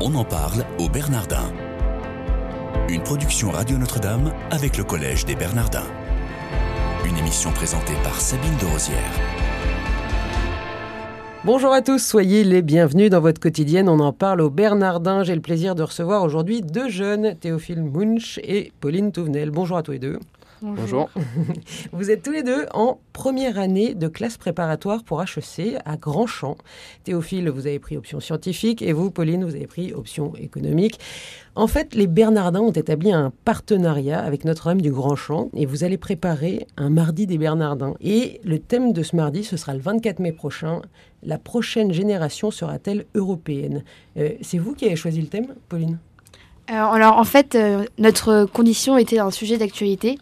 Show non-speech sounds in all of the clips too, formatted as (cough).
On en parle au Bernardin. Une production Radio Notre-Dame avec le Collège des Bernardins. Une émission présentée par Sabine de Rosière. Bonjour à tous, soyez les bienvenus dans votre quotidienne. On en parle au Bernardin. J'ai le plaisir de recevoir aujourd'hui deux jeunes, Théophile Munch et Pauline Touvenel. Bonjour à tous les deux. Bonjour. (laughs) Vous êtes tous les deux en première année de classe préparatoire pour HEC à Grandchamp. Théophile, vous avez pris option scientifique et vous, Pauline, vous avez pris option économique. En fait, les Bernardins ont établi un partenariat avec Notre-Dame du Grand Champ et vous allez préparer un mardi des Bernardins. Et le thème de ce mardi, ce sera le 24 mai prochain. La prochaine génération sera-t-elle européenne? Euh, C'est vous qui avez choisi le thème, Pauline? Alors, alors, en fait, euh, notre condition était un sujet d'actualité.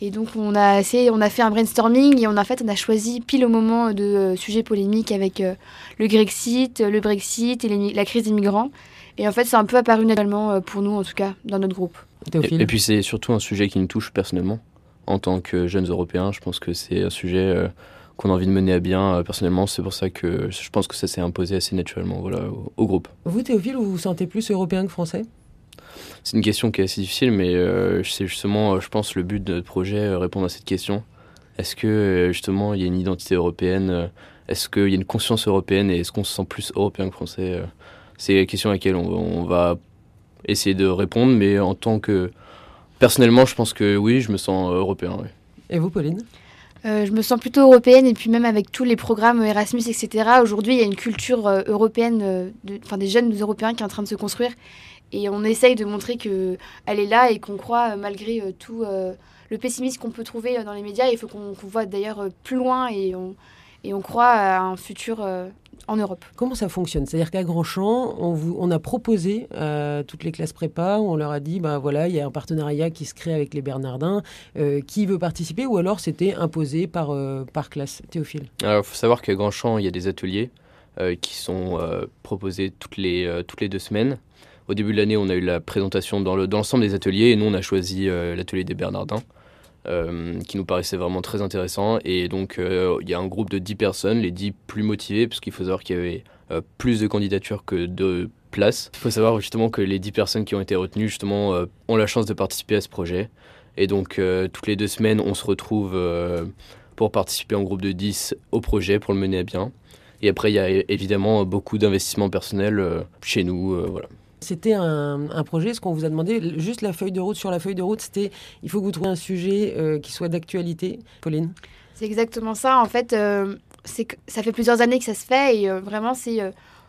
Et donc on a, essayé, on a fait un brainstorming et on a, fait, on a choisi pile au moment de euh, sujets polémiques avec euh, le Grexit, le Brexit et la crise des migrants. Et en fait c'est un peu apparu naturellement euh, pour nous en tout cas dans notre groupe. Et, et, puis c'est surtout un sujet qui nous touche personnellement. En tant que jeunes Européens, je pense que c'est un sujet qu'on a envie de mener à bien personnellement. C'est pour ça que je pense que ça s'est imposé assez naturellement voilà, au, au groupe. Vous Théophile, vous vous sentez plus européen que français? C'est une question qui est assez difficile, mais euh, c'est justement, euh, je pense, le but de notre projet, euh, répondre à cette question. Est-ce que justement il y a une identité européenne Est-ce qu'il y a une conscience européenne et est-ce qu'on se sent plus européen que français C'est la question à laquelle on, on, va essayer de répondre, mais en tant que. Personnellement, je pense que oui, je me sens européen. Oui. Et vous, Pauline? Euh, je me sens plutôt européenne et puis même avec tous les programmes Erasmus, etc. Aujourd'hui, il y a une culture euh, européenne, de, des jeunes Européens qui est en train de se construire. Et on essaye de montrer qu'elle est là et qu'on croit, malgré tout le pessimisme qu'on peut trouver dans les médias, il faut qu'on qu voit d'ailleurs plus loin et on, et on croit à un futur en Europe. Comment ça fonctionne? C'est-à-dire qu'à Grandchamp, on, vous, on a proposé à toutes les classes prépa, on leur a dit, ben voilà, il y a un partenariat qui se crée avec les Bernardins, euh, qui veut participer ou alors c'était imposé par, euh, par classe? Théophile Alors, il faut savoir qu'à Grandchamp, il y a des ateliers euh, qui sont euh, proposés toutes les, euh, toutes les deux semaines. Au début de l'année, on a eu la présentation dans l'ensemble des ateliers et nous, on a choisi euh, l'atelier des Bernardins. Euh, qui nous paraissait vraiment très intéressant. Et donc, euh, il y a un groupe de 10 personnes, les 10 plus motivées, parce qu'il faut savoir qu'il y avait plus de candidatures que de places. Il faut savoir justement que les 10 personnes qui ont été retenues, justement, ont la chance de participer à ce projet. Et donc, toutes les deux semaines, on se retrouve pour participer en groupe de 10 au projet, pour le mener à bien. Et après, il y a évidemment beaucoup d'investissements personnels chez nous. voilà. C'était un, projet, ce qu'on vous a demandé, juste la feuille de route. Sur la feuille de route, c'était il faut que vous trouviez un sujet euh, qui soit d'actualité. Pauline C'est exactement ça. En fait, euh, ça fait plusieurs années que ça se fait et euh, vraiment, c'est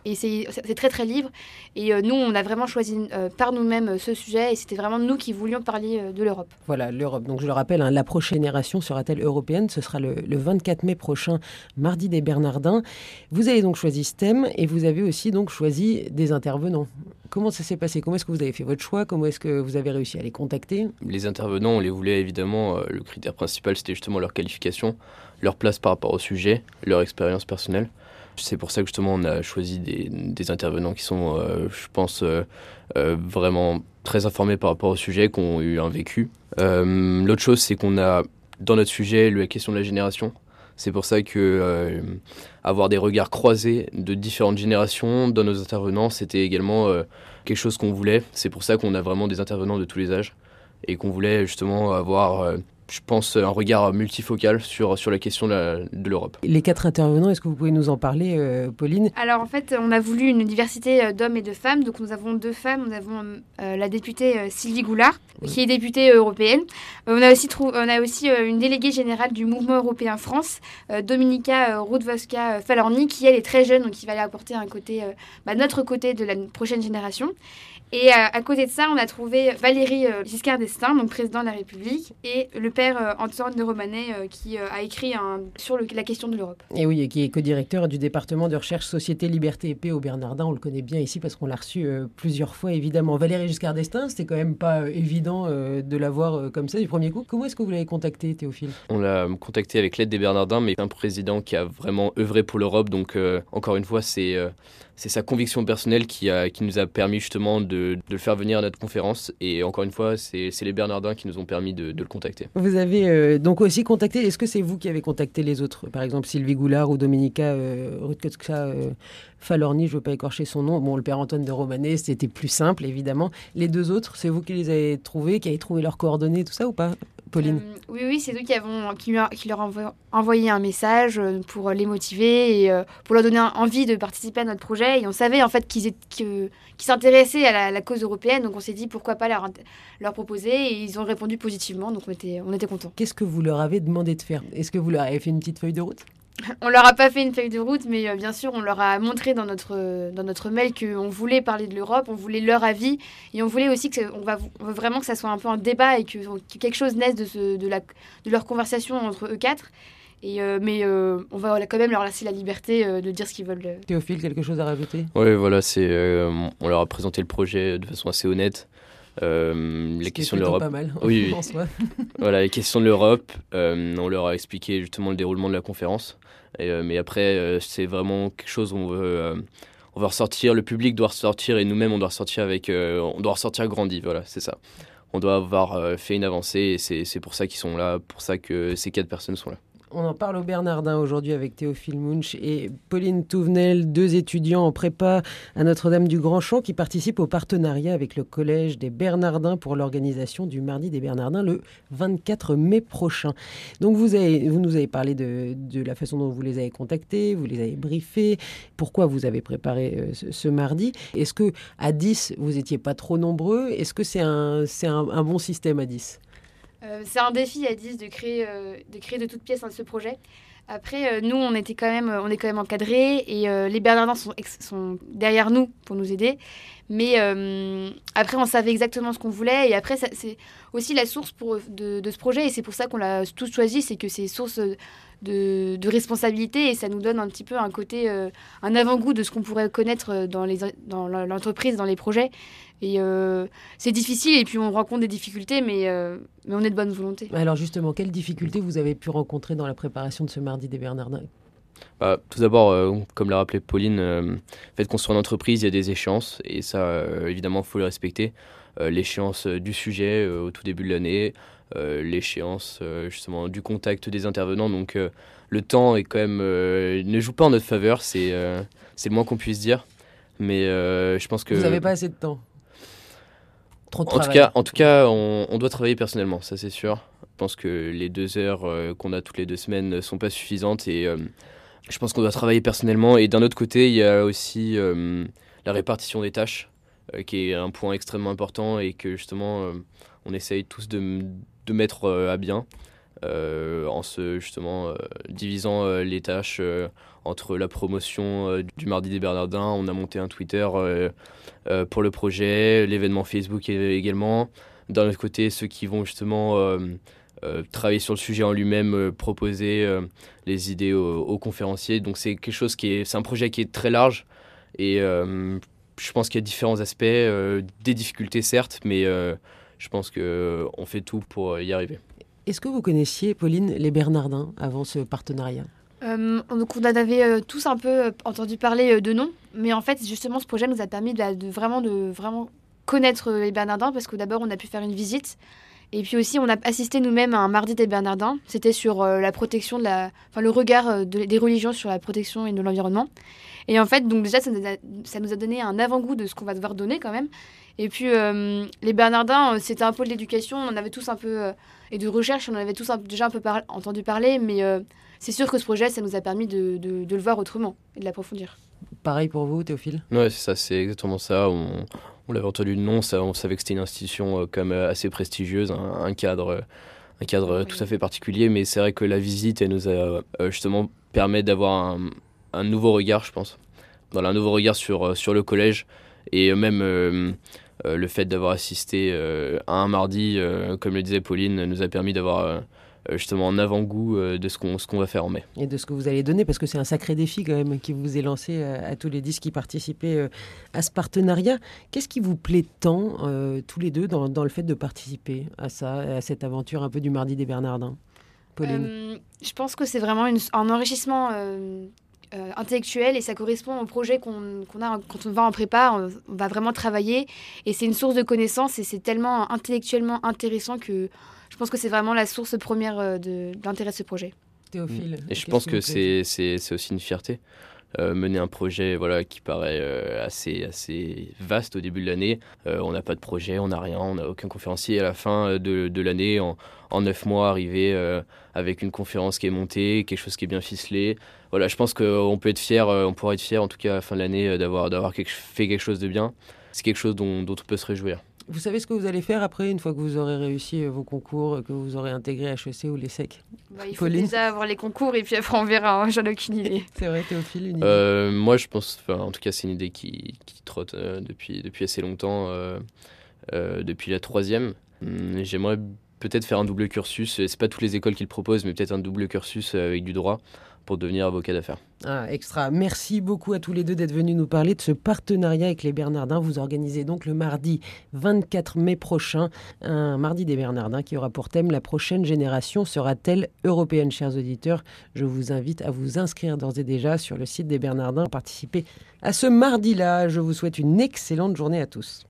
et c'est très très libre. Et euh, nous, on a vraiment choisi euh, par nous-mêmes ce sujet et c'était vraiment nous qui voulions parler euh, de l'Europe. Voilà, l'Europe. Donc je le rappelle, hein, la prochaine génération sera-t-elle européenne? Ce sera le, le, 24 mai prochain, mardi des Bernardins. Vous avez donc choisi ce thème et vous avez aussi donc choisi des intervenants. Comment ça s'est passé? Comment est-ce que vous avez fait votre choix? Comment est-ce que vous avez réussi à les contacter? Les intervenants, on les voulait évidemment. le critère principal, c'était justement leur qualification, leur place par rapport au sujet, leur expérience personnelle. C'est pour ça que justement on a choisi des, intervenants qui sont, euh, je pense, euh, euh, vraiment très informés par rapport au sujet, qui ont eu un vécu. L'autre chose, c'est qu'on a dans notre sujet la question de la génération. C'est pour ça que avoir des regards croisés de différentes générations dans nos intervenants, c'était également quelque chose qu'on voulait. C'est pour ça qu'on a vraiment des intervenants de tous les âges et qu'on voulait justement avoir je pense, un regard multifocal sur, sur la question de l'Europe. Les quatre intervenants, est-ce que vous pouvez nous en parler, euh, Pauline? Alors, en fait, on a voulu une diversité d'hommes et de femmes. Donc, nous avons deux femmes. Nous avons euh, la députée euh, Sylvie Goulard, oui. qui est députée européenne. on a aussi, on a aussi une déléguée générale du Mouvement européen France, Dominika Rudvoska Falorni, qui, elle, est très jeune, donc qui va aller apporter un côté, bah, notre côté de la prochaine génération. Et à, à, côté de ça, on a trouvé Valérie euh, Giscard d'Estaing, donc président de la République, et le père euh, Antoine de Romanet, euh, qui a écrit un, sur le, la question de l'Europe. Et oui, et qui est co-directeur du département de recherche Société, Liberté et Paix au Bernardin. On le connaît bien ici parce qu'on l'a reçu plusieurs fois, évidemment. Valérie Giscard d'Estaing, c'était quand même pas évident de l'avoir comme ça du premier coup. Comment est-ce que vous l'avez contacté, Théophile? On l'a contacté avec l'aide des Bernardins, mais un président qui a vraiment œuvré pour l'Europe. Donc, encore une fois, c'est c'est sa conviction personnelle qui, a, qui nous a permis justement de, de, le faire venir à notre conférence. Et encore une fois, c'est les Bernardins qui nous ont permis de, de le contacter. Vous vous avez euh, donc aussi contacté, est-ce que c'est vous qui avez contacté les autres? Par exemple, Sylvie Goulard ou Dominika euh, euh, Falorni, je ne veux pas écorcher son nom. Bon, le père Antoine de Romanet, c'était plus simple, évidemment. Les deux autres, c'est vous qui les avez trouvés, qui avez trouvé leurs coordonnées, tout ça ou pas? Pauline euh, Oui, oui, c'est nous qui, avons, qui, leur avons envoyé un message pour les motiver et pour leur donner envie de participer à notre projet. Et on savait en fait qu'ils s'intéressaient à la, cause européenne, donc on s'est dit pourquoi pas leur, leur proposer. Et ils ont répondu positivement, donc on était, on était contents. Qu'est-ce que vous leur avez demandé de faire? Est-ce que vous leur avez fait une petite feuille de route? On leur a pas fait une feuille de route, mais euh, bien sûr, on leur a montré dans notre, dans notre mail qu'on voulait parler de l'Europe, on voulait leur avis, et on voulait aussi que on va, veut vraiment que ça soit un peu un débat et que, quelque chose naisse de, de, la, de leur conversation entre eux quatre. Et euh, mais euh, on va quand même leur laisser la liberté de dire ce qu'ils veulent. Théophile, quelque chose à rajouter? Oui, voilà, c'est on leur a présenté le projet de façon assez honnête. Euh, les questions de l'Europe. pas mal. Oui, (laughs) (laughs) voilà, les questions de l'Europe. on leur a expliqué justement le déroulement de la conférence. Euh, mais après, euh, c'est vraiment quelque chose où on veut, euh, on va ressortir, le public doit ressortir et nous-mêmes, on doit ressortir avec, on doit ressortir grandi. Voilà, c'est ça. On doit avoir fait une avancée et c'est pour ça qu'ils sont là, pour ça que ces quatre personnes sont là. On en parle au Bernardin aujourd'hui avec Théophile Munch et Pauline Touvenel, deux étudiants en prépa à Notre-Dame du Grand Champ qui participent au partenariat avec le Collège des Bernardins pour l'organisation du Mardi des Bernardins le 24 mai prochain. Donc vous, vous nous avez parlé de, la façon dont vous les avez contactés, vous les avez briefés, pourquoi vous avez préparé euh, ce, mardi. Est-ce que à 10, vous n'étiez pas trop nombreux? Est-ce que c'est un, un, un bon système à 10 euh, c'est un défi à 10 de créer, euh, de créer de toutes pièces ce projet. Après, euh, nous, on, était quand même, on est quand même encadrés et les Bernardins sont, derrière nous pour nous aider. Mais après, on savait exactement ce qu'on voulait. Et après, c'est aussi la source de, de, ce projet. Et c'est pour ça qu'on l'a tous choisi. C'est que c'est source de, de, responsabilité et ça nous donne un petit peu un côté, un avant-goût de ce qu'on pourrait connaître dans l'entreprise, dans, dans les projets. Et euh, c'est difficile, et puis on rencontre des difficultés, mais, euh, mais on est de bonne volonté. Alors justement, quelles difficultés vous avez pu rencontrer dans la préparation de ce mardi des Bernardins? Bah, tout d'abord, euh, comme l'a rappelé Pauline, le fait qu'on soit une entreprise, il y a des échéances, et ça, évidemment, il faut le respecter. L'échéance du sujet au tout début de l'année, l'échéance justement du contact des intervenants. Donc le temps est quand même ne joue pas en notre faveur, c'est le moins qu'on puisse dire. Mais je pense que vous n'avez pas assez de temps en tout cas, en tout cas on, doit travailler personnellement, ça c'est sûr. Je pense que les deux heures euh, qu'on a toutes les deux semaines ne sont pas suffisantes et euh, je pense qu'on doit travailler personnellement. Et d'un autre côté, il y a aussi euh, la répartition des tâches qui est un point extrêmement important et que justement on essaye tous de, de mettre à bien. en se justement divisant les tâches entre la promotion du mardi des Bernardins, on a monté un Twitter euh, pour le projet, l'événement Facebook également. D'un autre côté, ceux qui vont justement euh, euh, travailler sur le sujet en lui-même, proposer les idées aux, conférenciers. Donc c'est quelque chose qui est, c'est un projet qui est très large et je pense qu'il y a différents aspects, des difficultés certes, mais je pense qu'on fait tout pour y arriver. Est-ce que vous connaissiez, Pauline, les Bernardins avant ce partenariat? Euh, donc on avait euh, tous un peu euh, entendu parler de nom, mais en fait justement ce projet nous a permis de, vraiment, de vraiment connaître les Bernardins parce que d'abord on a pu faire une visite et puis aussi on a assisté nous-mêmes à un mardi des Bernardins. C'était sur la protection de la, enfin le regard des religions sur la protection et de l'environnement. Et en fait donc déjà ça nous a, ça nous a donné un avant-goût de ce qu'on va devoir donner quand même. Et puis les Bernardins c'était un peu de l'éducation, on avait tous un peu et de recherche, on en avait tous déjà un peu entendu parler, mais c'est sûr que ce projet, ça nous a permis de, le voir autrement et de l'approfondir. Pareil pour vous, Théophile? Oui, c'est ça, c'est exactement ça. On, on l'avait entendu le nom, ça, on savait que c'était une institution euh, quand même assez prestigieuse, un, cadre, un cadre tout à fait particulier, mais c'est vrai que la visite, elle nous a euh, justement permis d'avoir un, nouveau regard, je pense, dans un nouveau regard sur, euh, sur le collège, et même le fait d'avoir assisté à un mardi, comme le disait Pauline, nous a permis d'avoir euh, justement en avant-goût euh, de ce qu'on qu'on va faire en mai. Et de ce que vous allez donner, parce que c'est un sacré défi quand même qui vous est lancé euh, à, tous les dix qui participaient à ce partenariat. Qu'est-ce qui vous plaît tant, tous les deux, dans, dans, le fait de participer à ça, à cette aventure un peu du Mardi des Bernardins? Pauline Je pense que c'est vraiment une, un enrichissement intellectuel et ça correspond au projet qu'on a quand on va en prépa. On, on va vraiment travailler et c'est une source de connaissances et c'est tellement intellectuellement intéressant que je pense que c'est vraiment la source première d'intérêt de ce projet. Théophile. Et je pense que c'est aussi une fierté. Euh, mener un projet voilà, qui paraît euh, assez, assez vaste au début de l'année. Euh, on n'a pas de projet, on n'a rien, on n'a aucun conférencier. À la fin de, de l'année, en, en neuf mois, arriver avec une conférence qui est montée, quelque chose qui est bien ficelé. Voilà, je pense qu'on peut être fier, on pourra être fier en tout cas à la fin de l'année d'avoir fait quelque chose de bien. C'est quelque chose dont, dont on peut se réjouir. Vous savez ce que vous allez faire après, une fois que vous aurez réussi euh, vos concours, que vous aurez intégré HEC ou l'ESSEC bah, Il faut déjà avoir les concours et puis après on verra, hein, j'en ai aucune idée. (laughs) c'est vrai, Théophile, une idée euh, Moi je pense, en tout cas c'est une idée qui, qui trotte euh, depuis, depuis assez longtemps, depuis la troisième. Hum, j'aimerais peut-être faire un double cursus, c'est pas toutes les écoles qui le proposent, mais peut-être un double cursus avec du droit pour devenir avocat d'affaires. Ah, extra. Merci beaucoup à tous les deux d'être venus nous parler de ce partenariat avec les Bernardins. Vous organisez donc le mardi 24 mai prochain un mardi des Bernardins qui aura pour thème La prochaine génération sera-t-elle européenne, chers auditeurs Je vous invite à vous inscrire d'ores et déjà sur le site des Bernardins, participer à ce mardi-là. Je vous souhaite une excellente journée à tous.